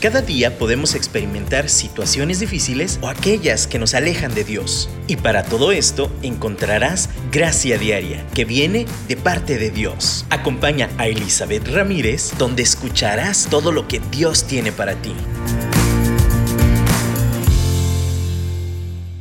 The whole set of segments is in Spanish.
Cada día podemos experimentar situaciones difíciles o aquellas que nos alejan de Dios. Y para todo esto encontrarás gracia diaria que viene de parte de Dios. Acompaña a Elizabeth Ramírez donde escucharás todo lo que Dios tiene para ti.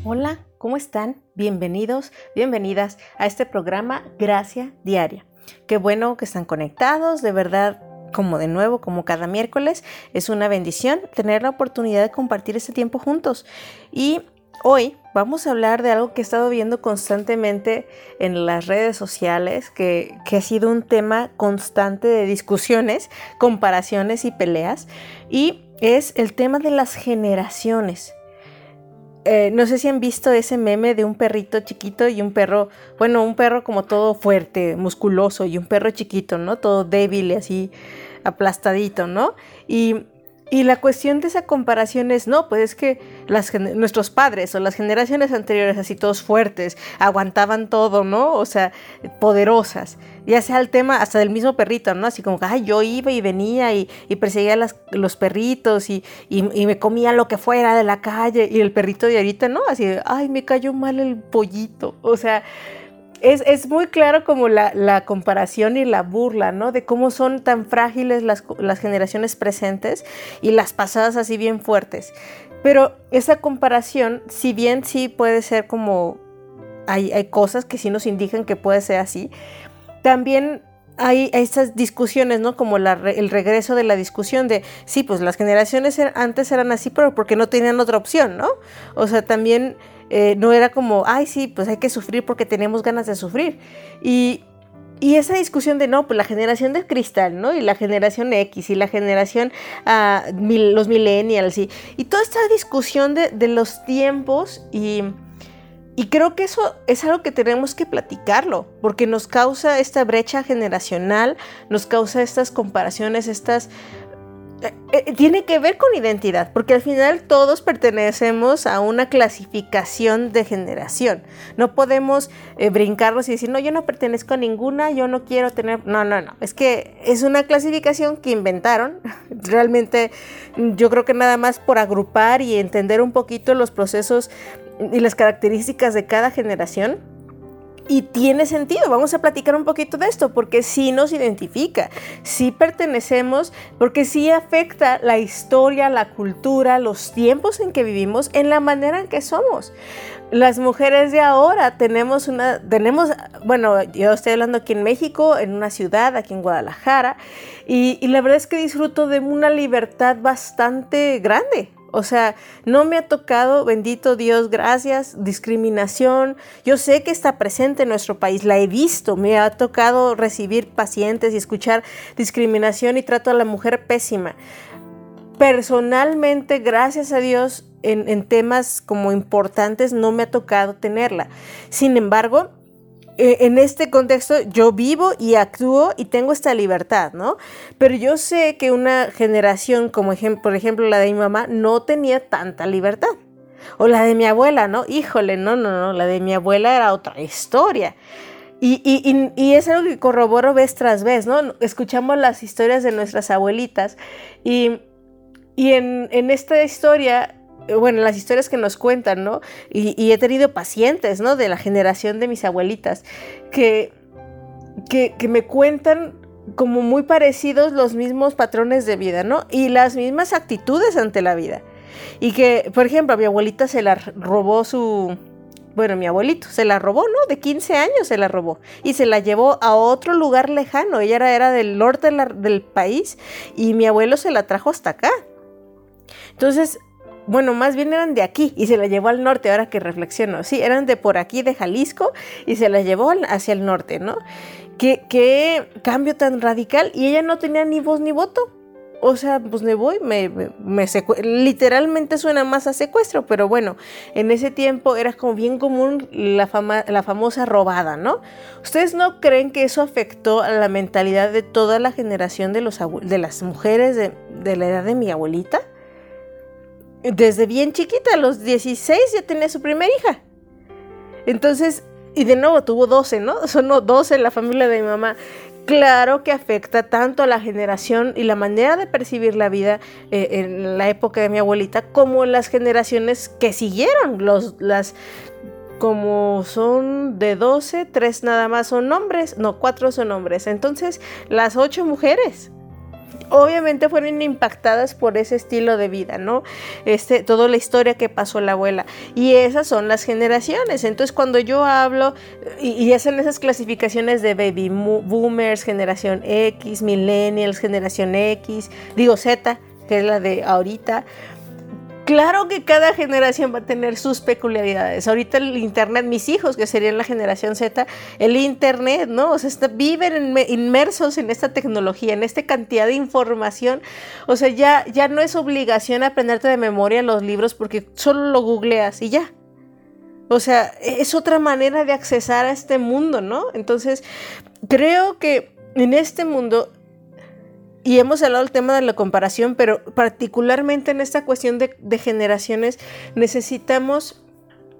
Hola, ¿cómo están? Bienvenidos, bienvenidas a este programa Gracia Diaria. Qué bueno que están conectados, de verdad como de nuevo, como cada miércoles. Es una bendición tener la oportunidad de compartir este tiempo juntos. Y hoy vamos a hablar de algo que he estado viendo constantemente en las redes sociales, que, ha sido un tema constante de discusiones, comparaciones y peleas. Y es el tema de las generaciones. Eh, no sé si han visto ese meme de un perrito chiquito y un perro, bueno, un perro como todo fuerte, musculoso y un perro chiquito, ¿no? Todo débil y así aplastadito, ¿no? Y, la cuestión de esa comparación es, no, pues es que las, nuestros padres o las generaciones anteriores, así todos fuertes, aguantaban todo, ¿no? O sea, poderosas. Ya sea el tema hasta del mismo perrito, ¿no? Así como ay, yo iba y venía y, perseguía las, los perritos y, y, me comía lo que fuera de la calle. Y el perrito de ahorita, ¿no? Así, ay, me cayó mal el pollito. O sea, es, muy claro como la, comparación y la burla, ¿no? De cómo son tan frágiles las, generaciones presentes y las pasadas así bien fuertes. Pero esa comparación, si bien sí puede ser como, hay, cosas que sí nos indican que puede ser así, también hay estas discusiones, ¿no? Como el regreso de la discusión de, sí, pues las generaciones er, antes eran así, pero porque no tenían otra opción, ¿no? O sea, también eh, no era como, ay, sí, pues hay que sufrir porque tenemos ganas de sufrir. Y, esa discusión de, no, pues la generación del cristal, ¿no? Y la generación X y la generación, ah, los millennials y, y, toda esta discusión de, los tiempos y... Y creo que eso es algo que tenemos que platicarlo, porque nos causa esta brecha generacional, nos causa estas comparaciones, estas eh, eh, tiene que ver con identidad, porque al final todos pertenecemos a una clasificación de generación. No podemos eh, brincarnos y decir, no, yo no pertenezco a ninguna, yo no quiero tener... No, no, no. Es que es una clasificación que inventaron. Realmente yo creo que nada más por agrupar y entender un poquito los procesos y las características de cada generación y tiene sentido, vamos a platicar un poquito de esto, porque sí nos identifica, sí pertenecemos, porque sí afecta la historia, la cultura, los tiempos en que vivimos, en la manera en que somos. Las mujeres de ahora tenemos una, tenemos, bueno, yo estoy hablando aquí en México, en una ciudad, aquí en Guadalajara, y, y la verdad es que disfruto de una libertad bastante grande. O sea, no me ha tocado, bendito Dios, gracias, discriminación. Yo sé que está presente en nuestro país, la he visto, me ha tocado recibir pacientes y escuchar discriminación y trato a la mujer pésima. Personalmente, gracias a Dios, en, en temas como importantes no me ha tocado tenerla. Sin embargo, en este contexto yo vivo y actúo y tengo esta libertad, ¿no? Pero yo sé que una generación como por ejemplo la de mi mamá no tenía tanta libertad. O la de mi abuela, ¿no? Híjole, no, no, no, la de mi abuela era otra historia. Y, y, y, es algo que corroboro vez tras vez, ¿no? Escuchamos las historias de nuestras abuelitas y, en, en esta historia bueno, las historias que nos cuentan, ¿no? Y, he tenido pacientes, ¿no? De la generación de mis abuelitas, que, que, me cuentan como muy parecidos los mismos patrones de vida, ¿no? Y las mismas actitudes ante la vida. Y que, por ejemplo, a mi abuelita se la robó su... Bueno, mi abuelito se la robó, ¿no? De 15 años se la robó. Y se la llevó a otro lugar lejano. Ella era, era del norte del país y mi abuelo se la trajo hasta acá. Entonces, bueno, más bien eran de aquí y se la llevó al norte, ahora que reflexiono, sí, eran de por aquí, de Jalisco, y se la llevó hacia el norte, ¿no? Qué, cambio tan radical, y ella no tenía ni voz ni voto. O sea, pues me voy, me, me, literalmente suena más a secuestro, pero bueno, en ese tiempo era como bien común la, fama, la famosa robada, ¿no? ¿Ustedes no creen que eso afectó a la mentalidad de toda la generación de, los de las mujeres de la edad de mi abuelita? Desde bien chiquita, a los 16 ya tenía su primera hija. Entonces, y de nuevo tuvo 12, ¿no? Son 12 en la familia de mi mamá. claro que afecta tanto a la generación y la manera de percibir la vida eh, en la época de mi abuelita como las generaciones que siguieron, los, las, como son de 12, tres nada más son hombres, no, cuatro son hombres. Entonces, las ocho mujeres obviamente fueron impactadas por ese estilo de vida, ¿no? Este, toda la historia que pasó la abuela. Y esas son las generaciones. Entonces, cuando yo hablo y, y hacen esas clasificaciones de baby boomers, generación X, millennials, generación X, digo Z, que es la de ahorita, Claro que cada generación va a tener sus peculiaridades. Ahorita el Internet, mis hijos, que serían la generación Z, el Internet, ¿no? O sea, viven inmersos en esta tecnología, en esta cantidad de información. O sea, ya, ya no es obligación aprenderte de memoria los libros porque solo lo googleas y ya. O sea, es otra manera de accesar a este mundo, ¿no? Entonces, creo que en este mundo y hemos hablado del tema de la comparación, pero particularmente en esta cuestión de, generaciones necesitamos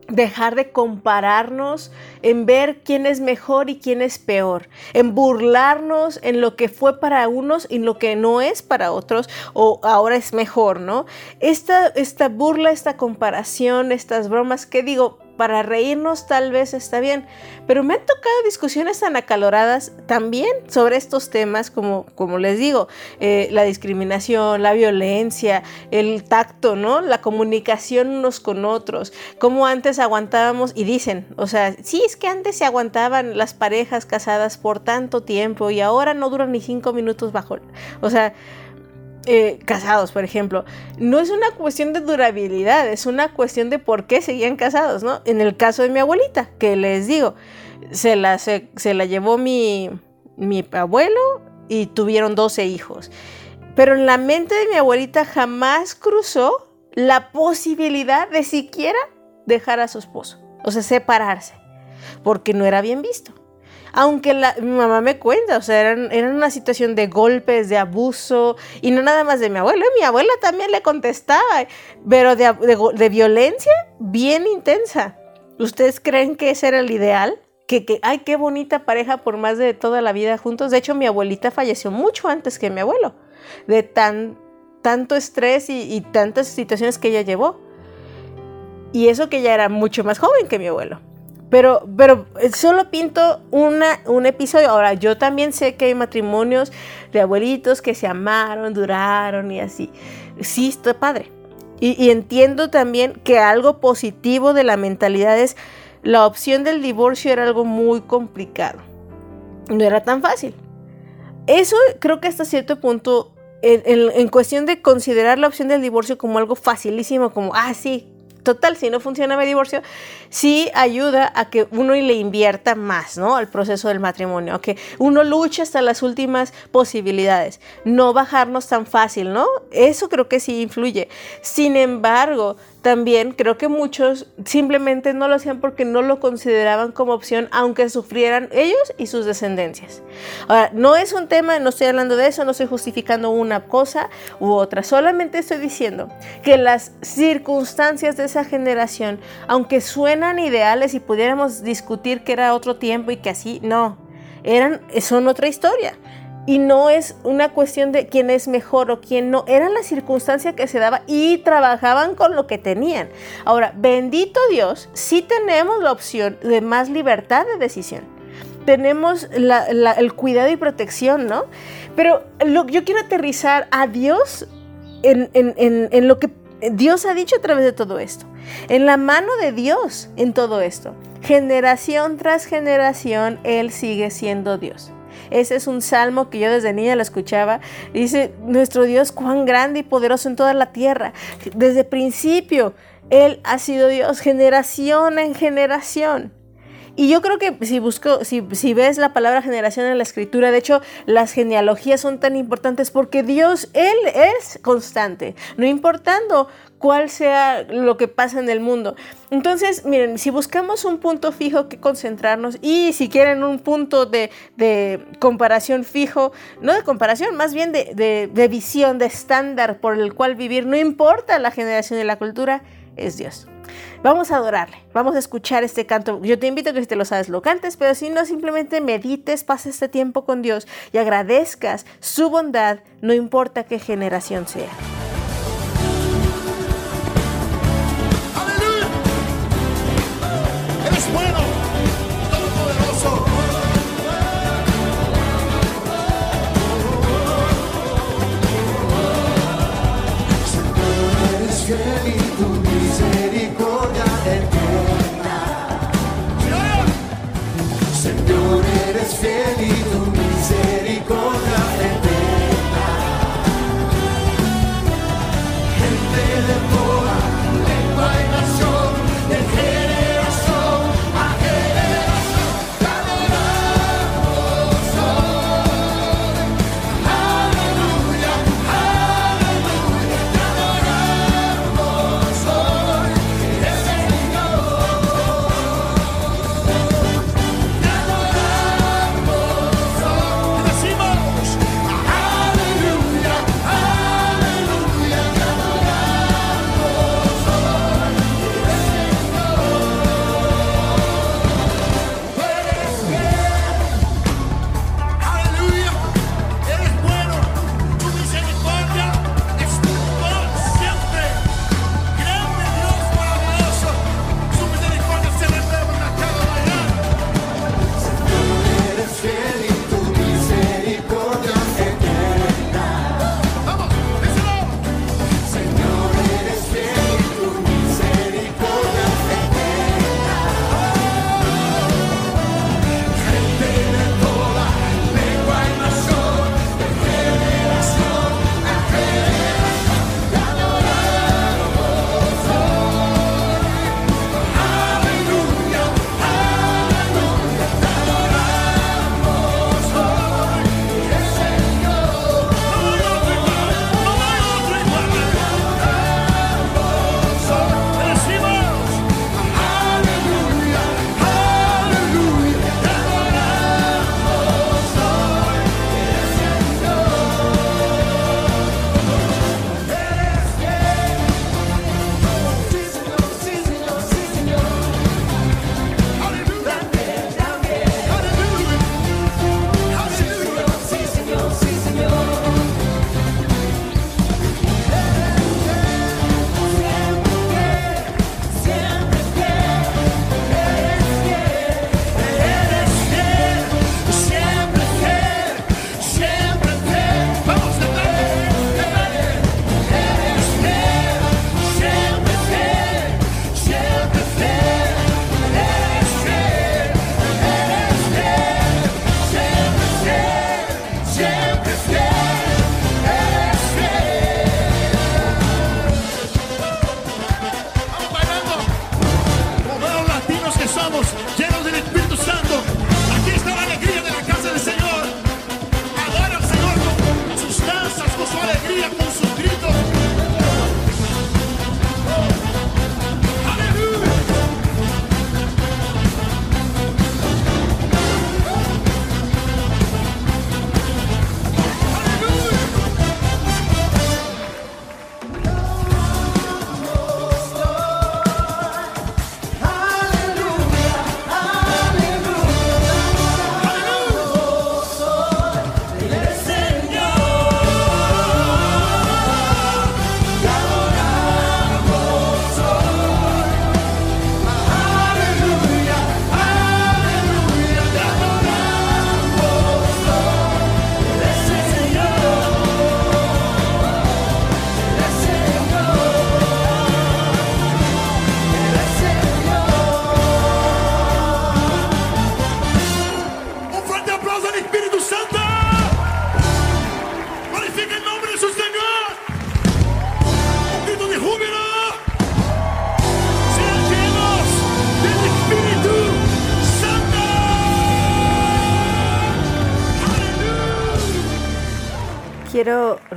dejar de compararnos en ver quién es mejor y quién es peor, en burlarnos en lo que fue para unos y lo que no es para otros o ahora es mejor, ¿no? Esta, esta burla, esta comparación, estas bromas, que digo, para reírnos tal vez está bien, pero me han tocado discusiones tan acaloradas también sobre estos temas, como, como les digo, eh, la discriminación, la violencia, el tacto, ¿no? La comunicación unos con otros, cómo antes aguantábamos y dicen, o sea, sí, es que antes se aguantaban las parejas casadas por tanto tiempo y ahora no duran ni cinco minutos bajo, o sea, eh, casados, por ejemplo, no es una cuestión de durabilidad, es una cuestión de por qué seguían casados, ¿no? En el caso de mi abuelita, que les digo, se la, se, la llevó mi, mi abuelo y tuvieron 12 hijos. Pero en la mente de mi abuelita jamás cruzó la posibilidad de siquiera dejar a su esposo, o sea, separarse, porque no era bien visto. Aunque mi mamá me cuenta, o sea, eran, una situación de golpes, de abuso, y no nada más de mi abuelo, mi abuela también le contestaba, pero de, de, violencia bien intensa. ¿Ustedes creen que ese era el ideal? Que, que, ay, qué bonita pareja por más de toda la vida juntos. De hecho, mi abuelita falleció mucho antes que mi abuelo, de tan, tanto estrés y, y tantas situaciones que ella llevó. Y eso que ella era mucho más joven que mi abuelo. Pero, pero eh, solo pinto una, un episodio. Ahora, yo también sé que hay matrimonios de abuelitos que se amaron, duraron y así. Sí, está padre. Y, entiendo también que algo positivo de la mentalidad es la opción del divorcio era algo muy complicado. No era tan fácil. Eso creo que hasta cierto punto, en, en, en cuestión de considerar la opción del divorcio como algo facilísimo, como, ah, sí, total, si no funciona mi divorcio, sí ayuda a que uno le invierta más, ¿no? Al proceso del matrimonio, a que uno luche hasta las últimas posibilidades, no bajarnos tan fácil, ¿no? Eso creo que sí influye. Sin embargo, también creo que muchos simplemente no lo hacían porque no lo consideraban como opción, aunque sufrieran ellos y sus descendencias. Ahora, no es un tema, no estoy hablando de eso, no estoy justificando una cosa u otra, solamente estoy diciendo que las circunstancias de esa generación, aunque suenan ideales y pudiéramos discutir que era otro tiempo y que así, no, eran, son otra historia y no es una cuestión de quién es mejor o quién no, era la circunstancia que se daba y trabajaban con lo que tenían. Ahora, bendito Dios, sí tenemos la opción de más libertad de decisión. Tenemos el cuidado y protección, ¿no? Pero yo quiero aterrizar a Dios en lo que Dios ha dicho a través de todo esto. En la mano de Dios en todo esto. Generación tras generación, Él sigue siendo Dios. Ese es un salmo que yo desde niña lo escuchaba. Dice, nuestro Dios cuán grande y poderoso en toda la tierra. Desde principio, Él ha sido Dios, generación en generación. Y yo creo que si busco, si, ves la palabra generación en la escritura, de hecho, las genealogías son tan importantes porque Dios, Él es constante, no importando cuál sea lo que pasa en el mundo. Entonces, miren, si buscamos un punto fijo que concentrarnos y si quieren un punto de, comparación fijo, no de comparación, más bien de, visión, de estándar por el cual vivir, no importa la generación y la cultura, es Dios. Vamos a adorarle, vamos a escuchar este canto. Yo te invito a que si te lo sabes, lo cantes, pero si no, simplemente medites, pasa este tiempo con Dios y agradezcas su bondad, no importa qué generación sea. es bueno, todopoderoso. Si tú eres fiel y tu misericordia eterna. Señor, eres fiel y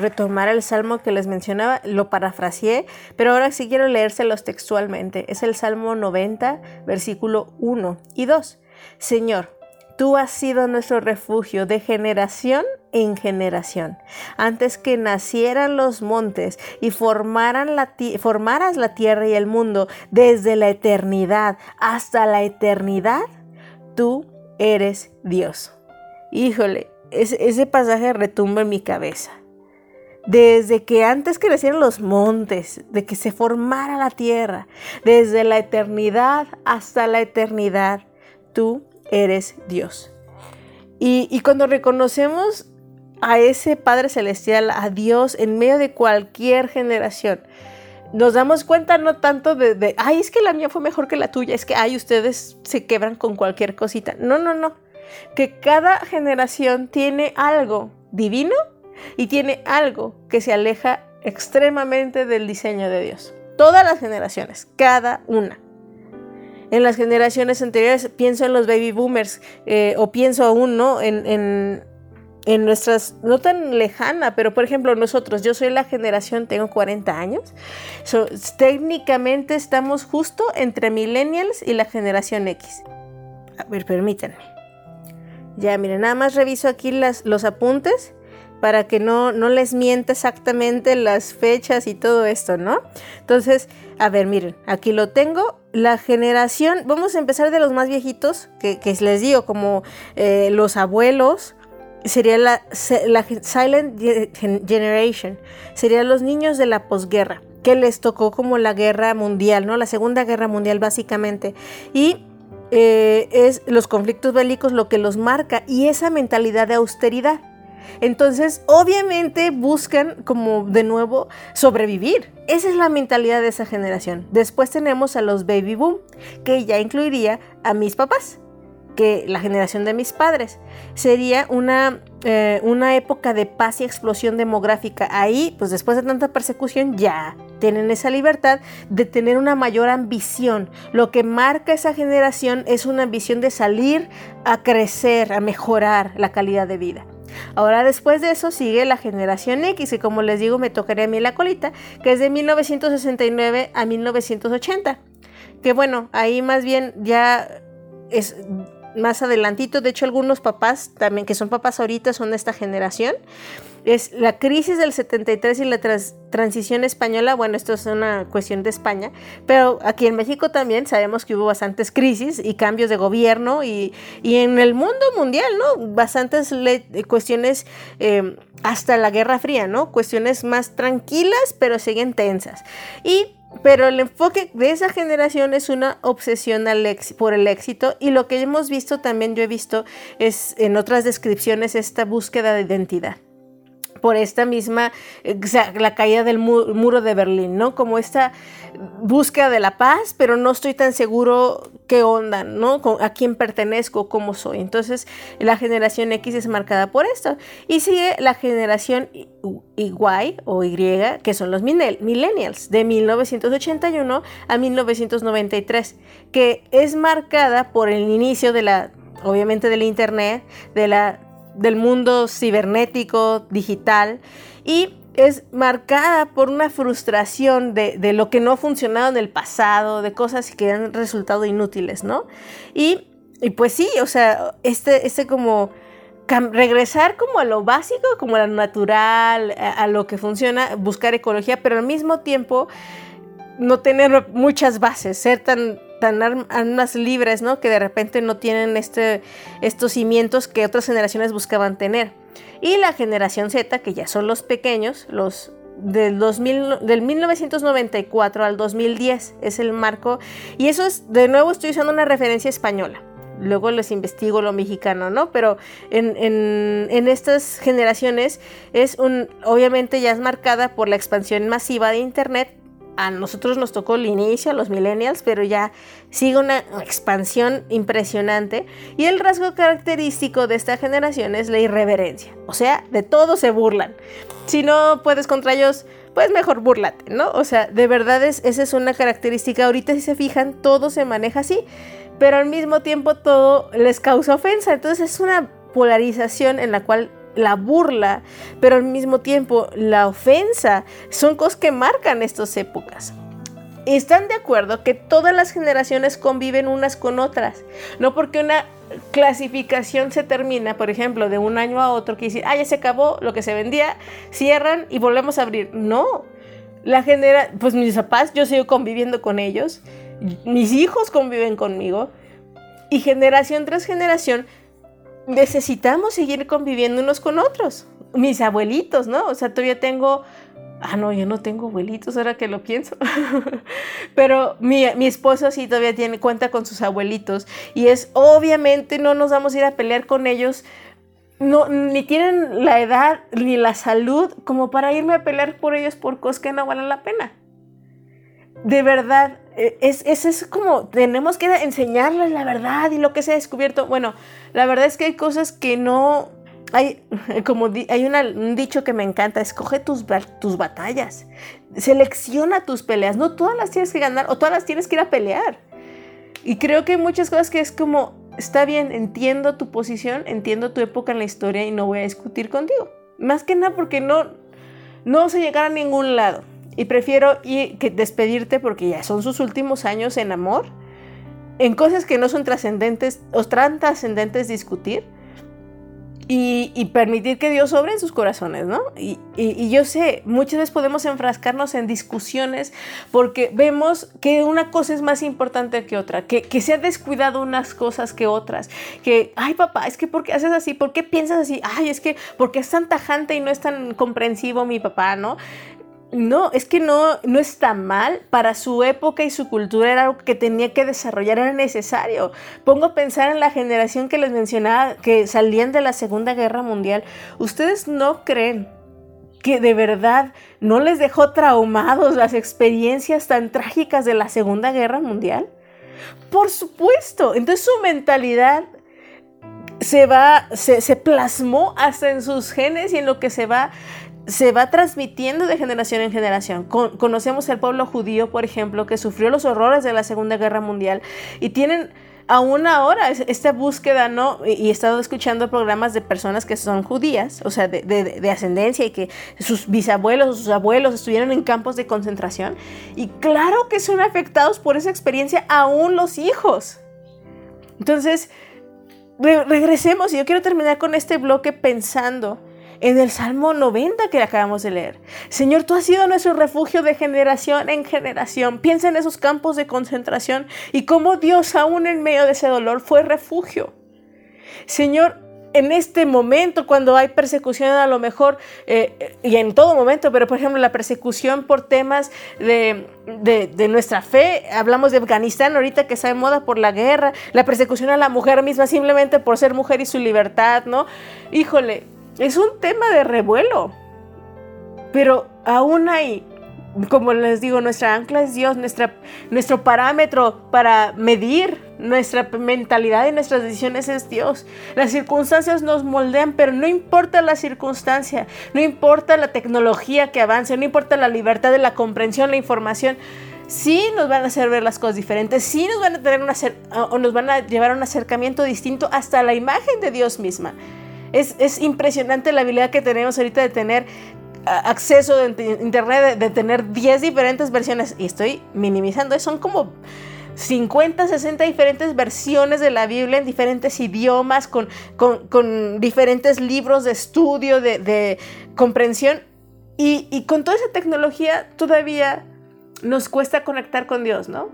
retomar el salmo que les mencionaba, lo parafraseé, pero ahora sí quiero leérselos textualmente. Es el Salmo 90, versículo 1 y 2. Señor, tú has sido nuestro refugio de generación en generación. Antes que nacieran los montes y formaran la formaras la tierra y el mundo, desde la eternidad hasta la eternidad, tú eres Dios. Híjole, ese, ese pasaje retumba en mi cabeza. Desde que antes que nacieran los montes, de que se formara la tierra, desde la eternidad hasta la eternidad, tú eres Dios. Y, cuando reconocemos a ese Padre Celestial, a Dios, en medio de cualquier generación, nos damos cuenta no tanto de, de, ay, es que la mía fue mejor que la tuya, es que, ay, ustedes se quebran con cualquier cosita. No, no, no. Que cada generación tiene algo divino y tiene algo que se aleja extremadamente del diseño de Dios. Todas las generaciones, cada una en las generaciones anteriores, pienso en los baby boomers, eh, o pienso aún, ¿no? En, nuestras, no tan lejana, pero por ejemplo nosotros, yo soy la generación, tengo 40 años, técnicamente estamos justo entre millennials y la generación X. A ver, permítanme. Ya, miren, nada más reviso aquí las, los apuntes para que no, no les mienta exactamente las fechas y todo esto, ¿no? Entonces, a ver, miren, aquí lo tengo. La generación, vamos a empezar de los más viejitos, que, les digo, como eh, los abuelos, sería la, Silent Generation, serían los niños de la posguerra, que les tocó como la guerra mundial, ¿no? La Segunda Guerra Mundial básicamente. Y eh, es los conflictos bélicos lo que los marca y esa mentalidad de austeridad. Entonces, obviamente buscan como de nuevo sobrevivir. Esa es la mentalidad de esa generación. Después tenemos a los baby boom, que ya incluiría a mis papás, que la generación de mis padres. Sería una, eh, una época de paz y explosión demográfica. Ahí, pues después de tanta persecución, ya tienen esa libertad de tener una mayor ambición. Lo que marca esa generación es una ambición de salir a crecer, a mejorar la calidad de vida. Ahora después de eso sigue la generación X, y como les digo me tocaría a mí la colita, que es de 1969 a 1980. Que bueno, ahí más bien ya es más adelantito, de hecho algunos papás también que son papás ahorita son de esta generación es la crisis del 73 y la transición española, bueno, esto es una cuestión de España, pero aquí en México también sabemos que hubo bastantes crisis y cambios de gobierno y, en el mundo mundial, ¿no? Bastantes cuestiones eh, hasta la Guerra Fría, ¿no? Cuestiones más tranquilas, pero siguen tensas. Y pero el enfoque de esa generación es una obsesión por el éxito. Y lo que hemos visto también yo he visto es en otras descripciones esta búsqueda de identidad por esta misma, eh, la caída del muro de Berlín, ¿no? Como esta búsqueda de la paz, pero no estoy tan seguro qué onda, ¿no? A quién pertenezco, cómo soy. Entonces, la generación X es marcada por esto. Y sigue la generación Y o Y, que son los millennials, de 1981 a 1993, que es marcada por el inicio de la, obviamente, del Internet, de la del mundo cibernético, digital, y es marcada por una frustración de, lo que no ha funcionado en el pasado, de cosas que han resultado inútiles, ¿no? Y, pues sí, o sea, este, este como regresar como a lo básico, como a lo natural, a, lo que funciona, buscar ecología, pero al mismo tiempo no tener muchas bases, ser tan tan armas libres, ¿no? Que de repente no tienen este, estos cimientos que otras generaciones buscaban tener. Y la generación Z, que ya son los pequeños, los del, 2000, del 1994 al 2010 es el marco. Y eso es, de nuevo estoy usando una referencia española. Luego les investigo lo mexicano, ¿no? Pero en, en, en estas generaciones es un, obviamente ya es marcada por la expansión masiva de Internet, a nosotros nos tocó el inicio, a los millennials, pero ya sigue una expansión impresionante. Y el rasgo característico de esta generación es la irreverencia. O sea, de todo se burlan. Si no puedes contra ellos, pues mejor burlate, ¿no? O sea, de verdad es, esa es una característica. Ahorita si se fijan, todo se maneja así, pero al mismo tiempo todo les causa ofensa. Entonces es una polarización en la cual la burla, pero al mismo tiempo la ofensa, son cosas que marcan estas épocas. están de acuerdo que todas las generaciones conviven unas con otras. No porque una clasificación se termina, por ejemplo, de un año a otro, que dice, ah, ya se acabó lo que se vendía, cierran y volvemos a abrir. No. La genera, pues mis papás, yo sigo conviviendo con ellos, mis hijos conviven conmigo, y generación tras generación necesitamos seguir conviviendo unos con otros. Mis abuelitos, ¿no? O sea, todavía tengo Ah, no, yo no tengo abuelitos, ahora que lo pienso. Pero mi, mi, esposo sí todavía tiene cuenta con sus abuelitos. Y es obviamente no nos vamos a ir a pelear con ellos. No, ni tienen la edad ni la salud como para irme a pelear por ellos por cosas que no valen la pena. De verdad, es, es, es como tenemos que enseñarles la verdad y lo que se ha descubierto. Bueno, la verdad es que hay cosas que no, hay, como hay un dicho que me encanta, escoge tus, tus batallas, selecciona tus peleas, no todas las tienes que ganar o todas las tienes que ir a pelear. Y creo que hay muchas cosas que es como, está bien, entiendo tu posición, entiendo tu época en la historia y no voy a discutir contigo. Más que nada porque no, no a llegar a ningún lado. Y prefiero que despedirte porque ya son sus últimos años en amor, en cosas que no son trascendentes o tan trascendentes discutir y, permitir que Dios sobre en sus corazones, ¿no? Y, yo sé, muchas veces podemos enfrascarnos en discusiones porque vemos que una cosa es más importante que otra, que, que se ha descuidado unas cosas que otras, que, ay papá, es que ¿por qué haces así? ¿Por qué piensas así? Ay, es que porque es tan tajante y no es tan comprensivo mi papá, ¿no? No, es que no, no está mal. Para su época y su cultura era algo que tenía que desarrollar, era necesario. Pongo a pensar en la generación que les mencionaba, que salían de la Segunda Guerra Mundial. ¿Ustedes no creen que de verdad no les dejó traumados las experiencias tan trágicas de la Segunda Guerra Mundial? Por supuesto. Entonces su mentalidad se va, se, se, plasmó hasta en sus genes y en lo que se va se va transmitiendo de generación en generación. conocemos el pueblo judío, por ejemplo, que sufrió los horrores de la Segunda Guerra Mundial y tienen aún ahora esta búsqueda, ¿no? Y he estado escuchando programas de personas que son judías, o sea, de, ascendencia y que sus bisabuelos o sus abuelos estuvieron en campos de concentración. Y claro que son afectados por esa experiencia aún los hijos. Entonces, regresemos y yo quiero terminar con este bloque pensando en el Salmo 90 que acabamos de leer. Señor, tú has sido nuestro refugio de generación en generación. Piensa en esos campos de concentración y cómo Dios aún en medio de ese dolor fue refugio. Señor, en este momento, cuando hay persecución, a lo mejor, eh, y en todo momento, pero por ejemplo, la persecución por temas de, de, nuestra fe, hablamos de Afganistán ahorita que está de moda por la guerra, la persecución a la mujer misma simplemente por ser mujer y su libertad, ¿no? Híjole, es un tema de revuelo. Pero aún hay, como les digo, nuestra ancla es Dios, nuestra, nuestro parámetro para medir nuestra mentalidad y nuestras decisiones es Dios. Las circunstancias nos moldean, pero no importa la circunstancia, no importa la tecnología que avance, no importa la libertad de la comprensión, la información. Sí nos van a hacer ver las cosas diferentes, sí nos van a tener una, o nos van a llevar a un acercamiento distinto hasta la imagen de Dios misma. Es, impresionante la habilidad que tenemos ahorita de tener acceso a internet, de, tener 10 diferentes versiones. Y estoy minimizando, son como 50, 60 diferentes versiones de la Biblia en diferentes idiomas, con, diferentes libros de estudio, de, comprensión. Y, y, con toda esa tecnología todavía nos cuesta conectar con Dios, ¿no?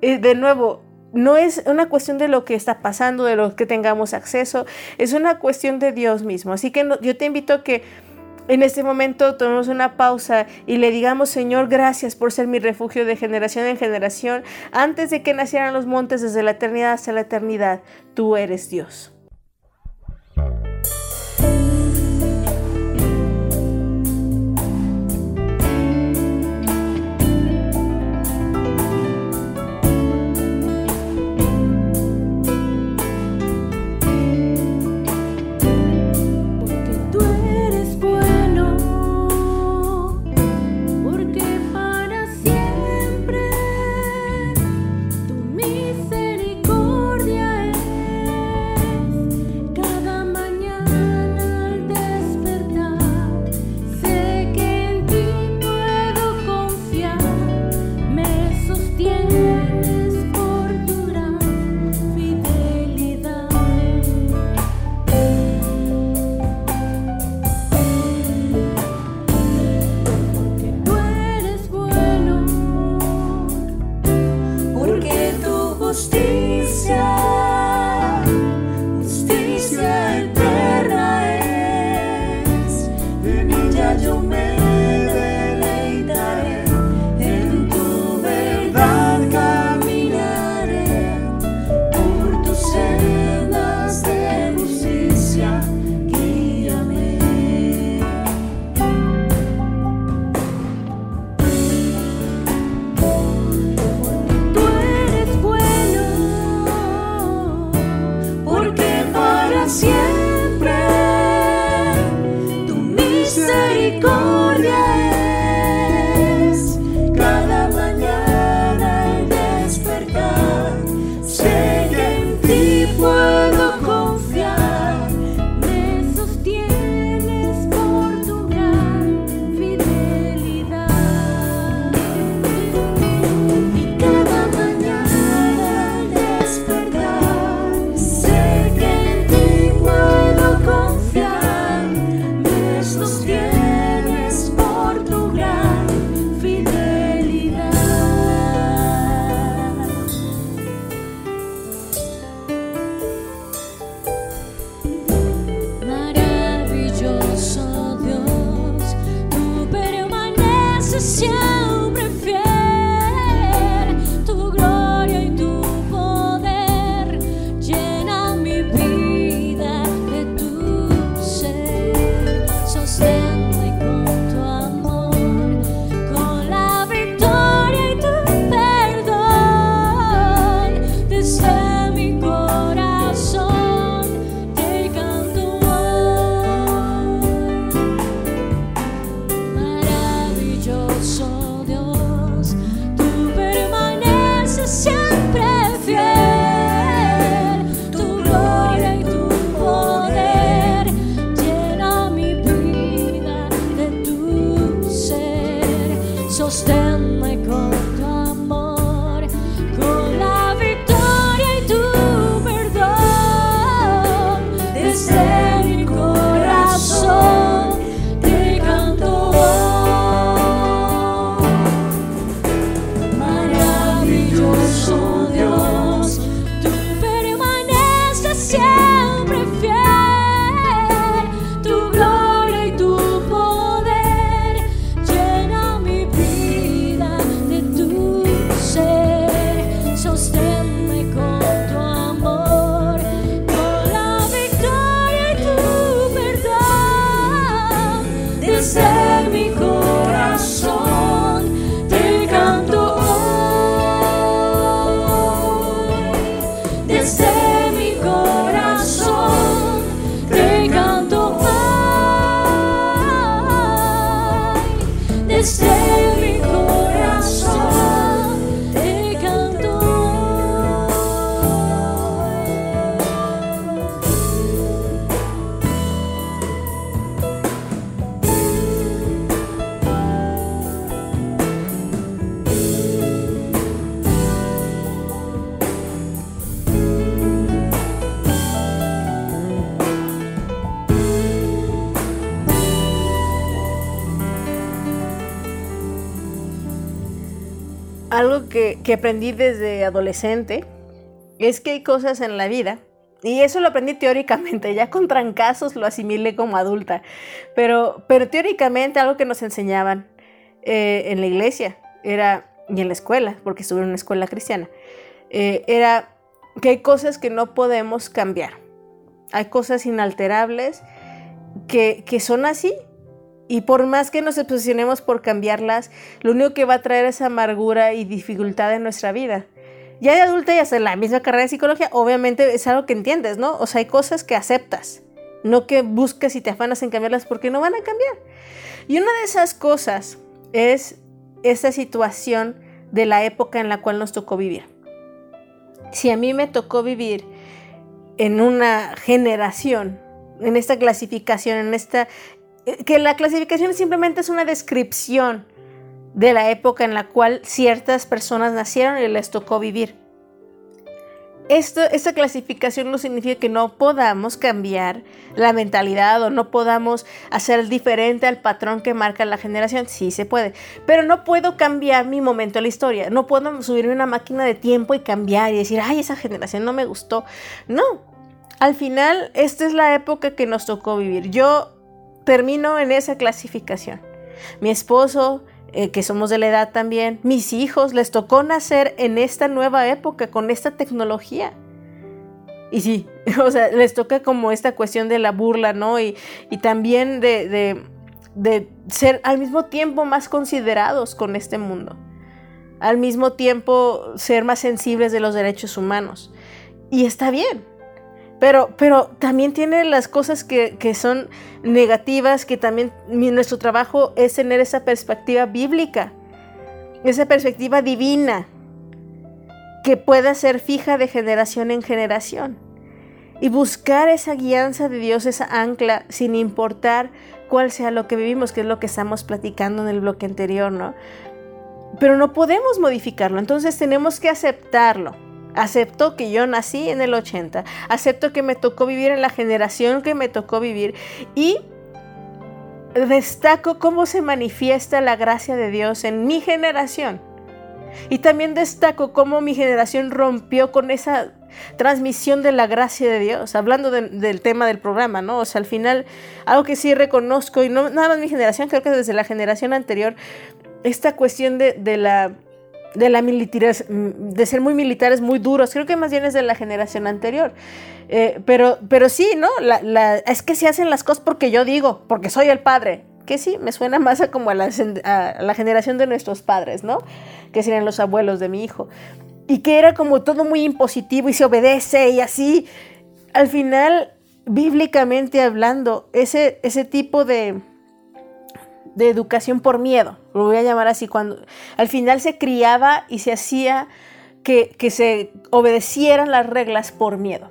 Y de nuevo, no es una cuestión de lo que está pasando, de lo que tengamos acceso, es una cuestión de Dios mismo. Así que yo te invito a que en este momento tomemos una pausa y le digamos, Señor, gracias por ser mi refugio de generación en generación. Antes de que nacieran los montes, desde la eternidad hasta la eternidad, tú eres Dios. Que, aprendí desde adolescente es que hay cosas en la vida y eso lo aprendí teóricamente, ya con trancazos lo asimilé como adulta. Pero, pero teóricamente algo que nos enseñaban eh, en la iglesia era, y en la escuela, porque estuve en una escuela cristiana, eh, era que hay cosas que no podemos cambiar. Hay cosas inalterables que, que son así y por más que nos obsesionemos por cambiarlas, lo único que va a traer es amargura y dificultad en nuestra vida. Ya de adulta y hasta la misma carrera de psicología, obviamente es algo que entiendes, ¿no? O sea, hay cosas que aceptas, no que busques y te afanas en cambiarlas porque no van a cambiar. Y una de esas cosas es esa situación de la época en la cual nos tocó vivir. Si a mí me tocó vivir en una generación, en esta clasificación, en esta que la clasificación simplemente es una descripción de la época en la cual ciertas personas nacieron y les tocó vivir. Esto, esta clasificación no significa que no podamos cambiar la mentalidad o no podamos hacer diferente al patrón que marca la generación. Sí se puede, pero no puedo cambiar mi momento en la historia. No puedo subirme una máquina de tiempo y cambiar y decir, ay, esa generación no me gustó. No, al final, esta es la época que nos tocó vivir. Yo termino en esa clasificación. Mi esposo, eh, que somos de la edad también, mis hijos, les tocó nacer en esta nueva época, con esta tecnología. Y sí, o sea, les toca como esta cuestión de la burla, ¿no? Y, también de, de ser al mismo tiempo más considerados con este mundo. Al mismo tiempo ser más sensibles de los derechos humanos. Y está bien, pero, pero también tiene las cosas que, son negativas, que también nuestro trabajo es tener esa perspectiva bíblica, esa perspectiva divina, que pueda ser fija de generación en generación. Y buscar esa guianza de Dios, esa ancla, sin importar cuál sea lo que vivimos, que es lo que estamos platicando en el bloque anterior, ¿no? Pero no podemos modificarlo, entonces tenemos que aceptarlo. Acepto que yo nací en el 80, acepto que me tocó vivir en la generación que me tocó vivir y destaco cómo se manifiesta la gracia de Dios en mi generación. Y también destaco cómo mi generación rompió con esa transmisión de la gracia de Dios, hablando del tema del programa, ¿no? O sea, al final, algo que sí reconozco, y no nada más mi generación, creo que desde la generación anterior, esta cuestión de, de la de la de ser muy militares, muy duros. Creo que más bien es de la generación anterior. Eh, pero, pero sí, ¿no? Es que se hacen las cosas porque yo digo, porque soy el padre. Que sí, me suena más a como a la, a la generación de nuestros padres, ¿no? Que serían los abuelos de mi hijo. Y que era como todo muy impositivo y se obedece y así. Al final, bíblicamente hablando, ese, ese tipo de, de educación por miedo, lo voy a llamar así, cuando al final se criaba y se hacía que, se obedecieran las reglas por miedo.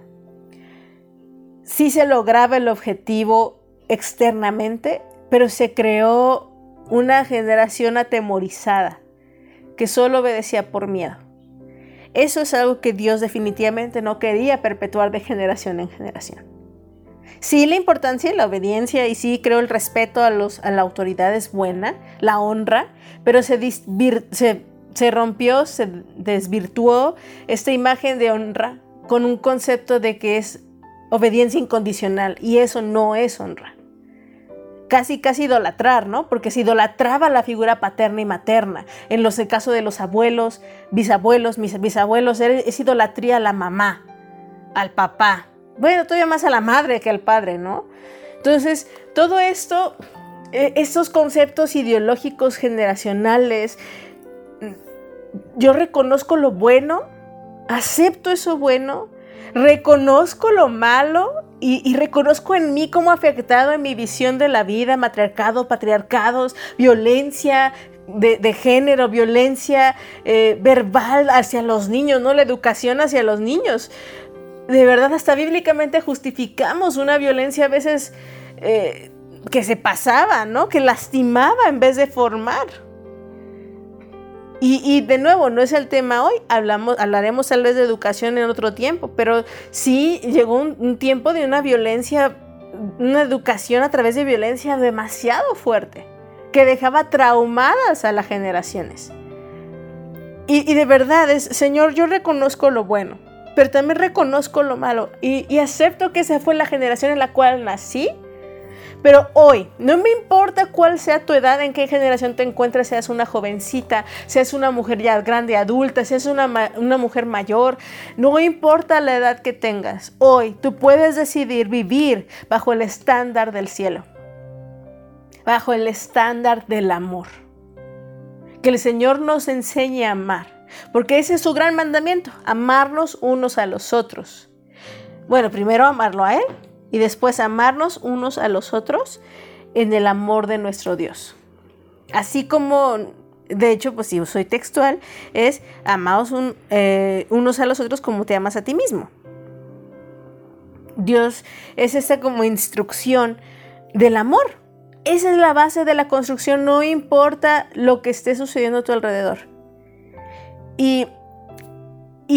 Sí se lograba el objetivo externamente, pero se creó una generación atemorizada que solo obedecía por miedo. Eso es algo que Dios definitivamente no quería perpetuar de generación en generación. Sí, la importancia y la obediencia y sí creo el respeto a, los, a la autoridad es buena, la honra, pero se, se, se rompió, se desvirtuó esta imagen de honra con un concepto de que es obediencia incondicional y eso no es honra. Casi, casi idolatrar, ¿no? Porque se idolatraba la figura paterna y materna. En los el caso de los abuelos, bisabuelos, mis bisabuelos, es idolatría a la mamá, al papá. Bueno, todavía más a la madre que al padre, ¿no? Entonces, todo esto, eh, estos conceptos ideológicos generacionales, yo reconozco lo bueno, acepto eso bueno, reconozco lo malo y, reconozco en mí cómo ha afectado en mi visión de la vida, matriarcado, patriarcados, violencia de, género, violencia eh, verbal hacia los niños, ¿no? La educación hacia los niños. De verdad, hasta bíblicamente justificamos una violencia a veces eh, que se pasaba, ¿no? Que lastimaba en vez de formar. Y, de nuevo, no es el tema hoy, hablamos, hablaremos tal vez de educación en otro tiempo, pero sí llegó un, tiempo de una violencia, una educación a través de violencia demasiado fuerte, que dejaba traumadas a las generaciones. Y, de verdad, es, Señor, yo reconozco lo bueno, pero también reconozco lo malo y, acepto que esa fue la generación en la cual nací pero hoy, no me importa cuál sea tu edad, en qué generación te encuentres, seas una jovencita, seas una mujer ya grande, adulta, seas una, una mujer mayor, no importa la edad que tengas, hoy tú puedes decidir vivir bajo el estándar del cielo, bajo el estándar del amor. Que el Señor nos enseñe a amar, porque ese es su gran mandamiento, amarnos unos a los otros. Bueno, primero amarlo a Él y después amarnos unos a los otros en el amor de nuestro Dios. Así como, de hecho, pues si soy textual, es amados eh, unos a los otros como te amas a ti mismo. Dios es esa como instrucción del amor. Esa es la base de la construcción, no importa lo que esté sucediendo a tu alrededor. Y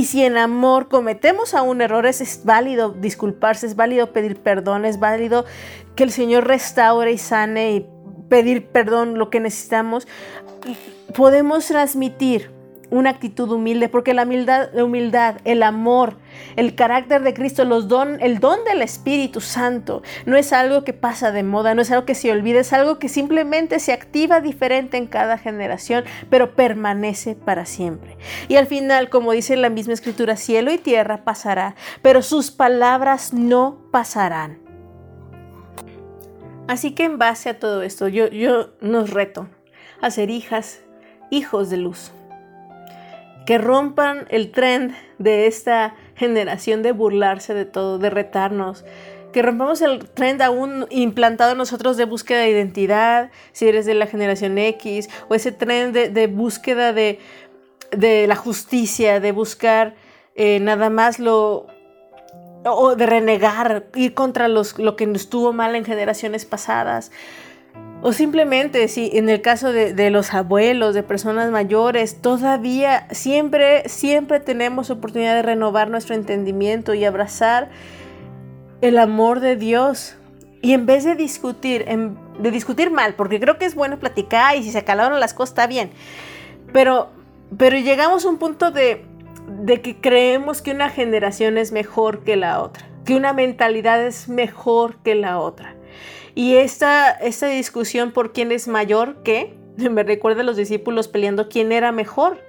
si en amor cometemos aún errores, es válido disculparse, es válido pedir perdón, es válido que el Señor restaure y sane y pedir perdón lo que necesitamos. Podemos transmitir una actitud humilde, porque la humildad, el amor, el carácter de Cristo, los don, el don del Espíritu Santo, no es algo que pasa de moda, no es algo que se olvida, es algo que simplemente se activa diferente en cada generación, pero permanece para siempre. Y al final, como dice la misma escritura, cielo y tierra pasará, pero sus palabras no pasarán. Así que en base a todo esto, yo, yo nos reto a ser hijas, hijos de luz que rompan el trend de esta generación de burlarse de todo, de retarnos, que rompamos el trend aún implantado en nosotros de búsqueda de identidad, si eres de la generación X, o ese trend de, búsqueda de, la justicia, de buscar eh, nada más lo, o de renegar, ir contra los, lo que estuvo mal en generaciones pasadas. O simplemente, si en el caso de, los abuelos, de personas mayores, todavía siempre, siempre tenemos oportunidad de renovar nuestro entendimiento y abrazar el amor de Dios. Y en vez de discutir, de discutir mal, porque creo que es bueno platicar y si se acalaron las cosas está bien. Pero, pero llegamos a un punto de, de que creemos que una generación es mejor que la otra, que una mentalidad es mejor que la otra. Y esta, esta discusión por quién es mayor que, me recuerda a los discípulos peleando quién era mejor,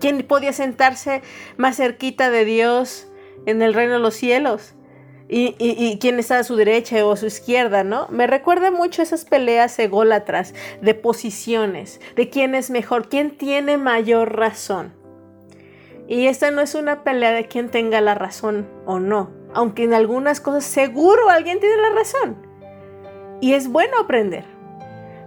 quién podía sentarse más cerquita de Dios en el reino de los cielos. Y, quién está a su derecha o a su izquierda, ¿no? Me recuerda mucho esas peleas ególatras de posiciones, de quién es mejor, quién tiene mayor razón. Y esta no es una pelea de quién tenga la razón o no, aunque en algunas cosas seguro alguien tiene la razón. Y es bueno aprender,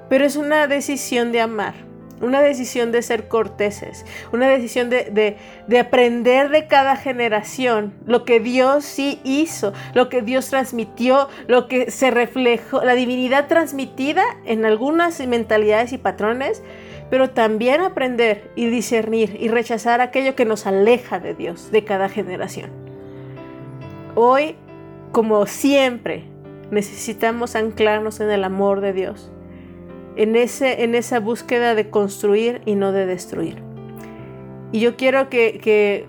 pero es una decisión de amar, una decisión de ser corteses, una decisión de, aprender de cada generación lo que Dios sí hizo, lo que Dios transmitió, lo que se reflejó, la divinidad transmitida en algunas mentalidades y patrones, pero también aprender y discernir y rechazar aquello que nos aleja de Dios de cada generación. Hoy, como siempre, necesitamos anclarnos en el amor de Dios, en, ese, en esa búsqueda de construir y no de destruir. Y yo quiero que,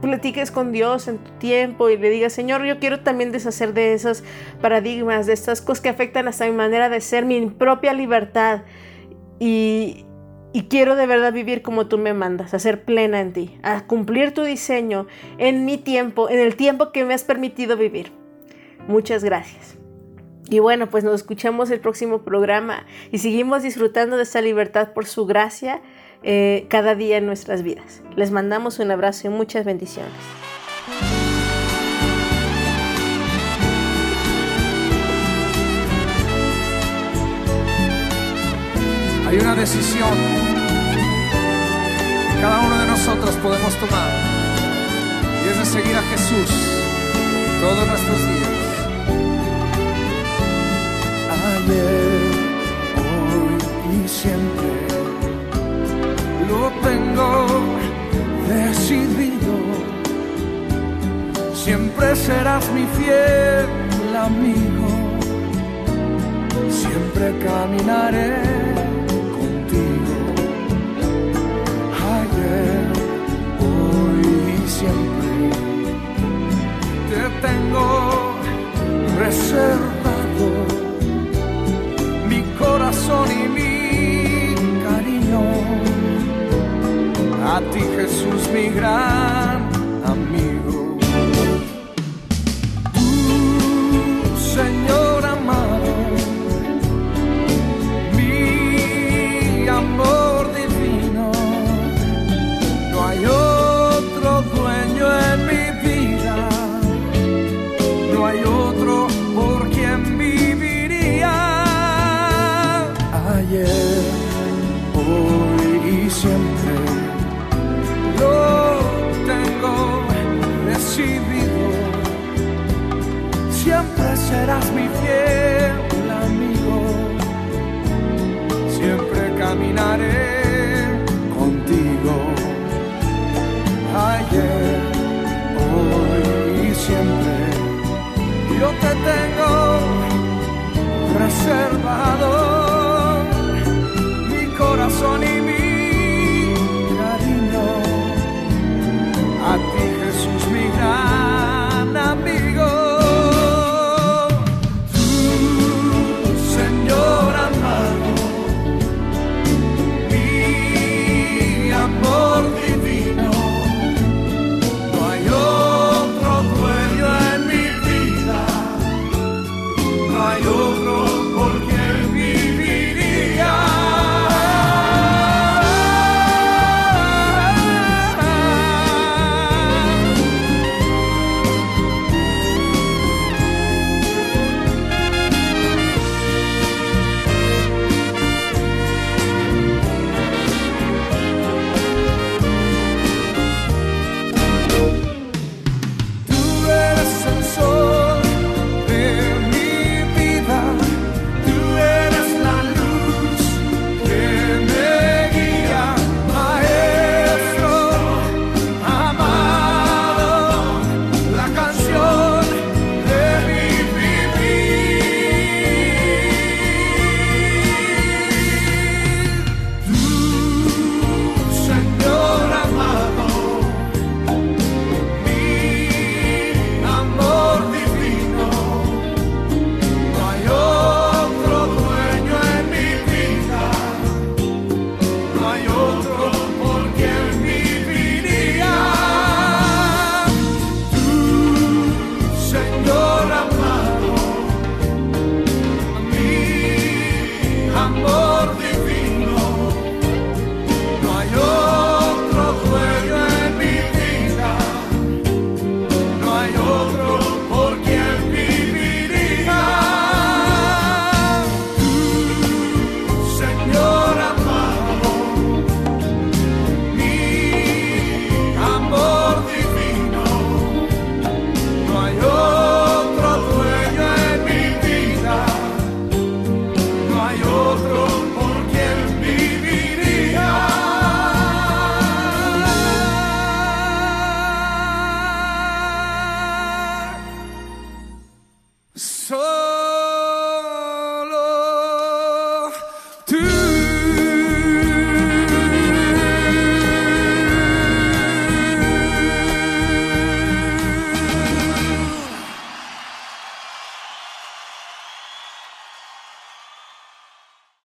platiques con Dios en tu tiempo y le digas, Señor, yo quiero también deshacer de esos paradigmas, de estas cosas que afectan hasta mi manera de ser, mi propia libertad. Y, y quiero de verdad vivir como tú me mandas, a ser plena en ti, a cumplir tu diseño en mi tiempo, en el tiempo que me has permitido vivir. Muchas gracias. Y bueno, pues nos escuchamos el próximo programa y seguimos disfrutando de esta libertad por su gracia eh, cada día en nuestras vidas. Les mandamos un abrazo y muchas bendiciones. Hay una decisión que cada uno de nosotros podemos tomar y es de seguir a Jesús todos nuestros días. Ayer, hoy y siempre lo tengo decidido. Siempre serás mi fiel amigo, siempre caminaré You.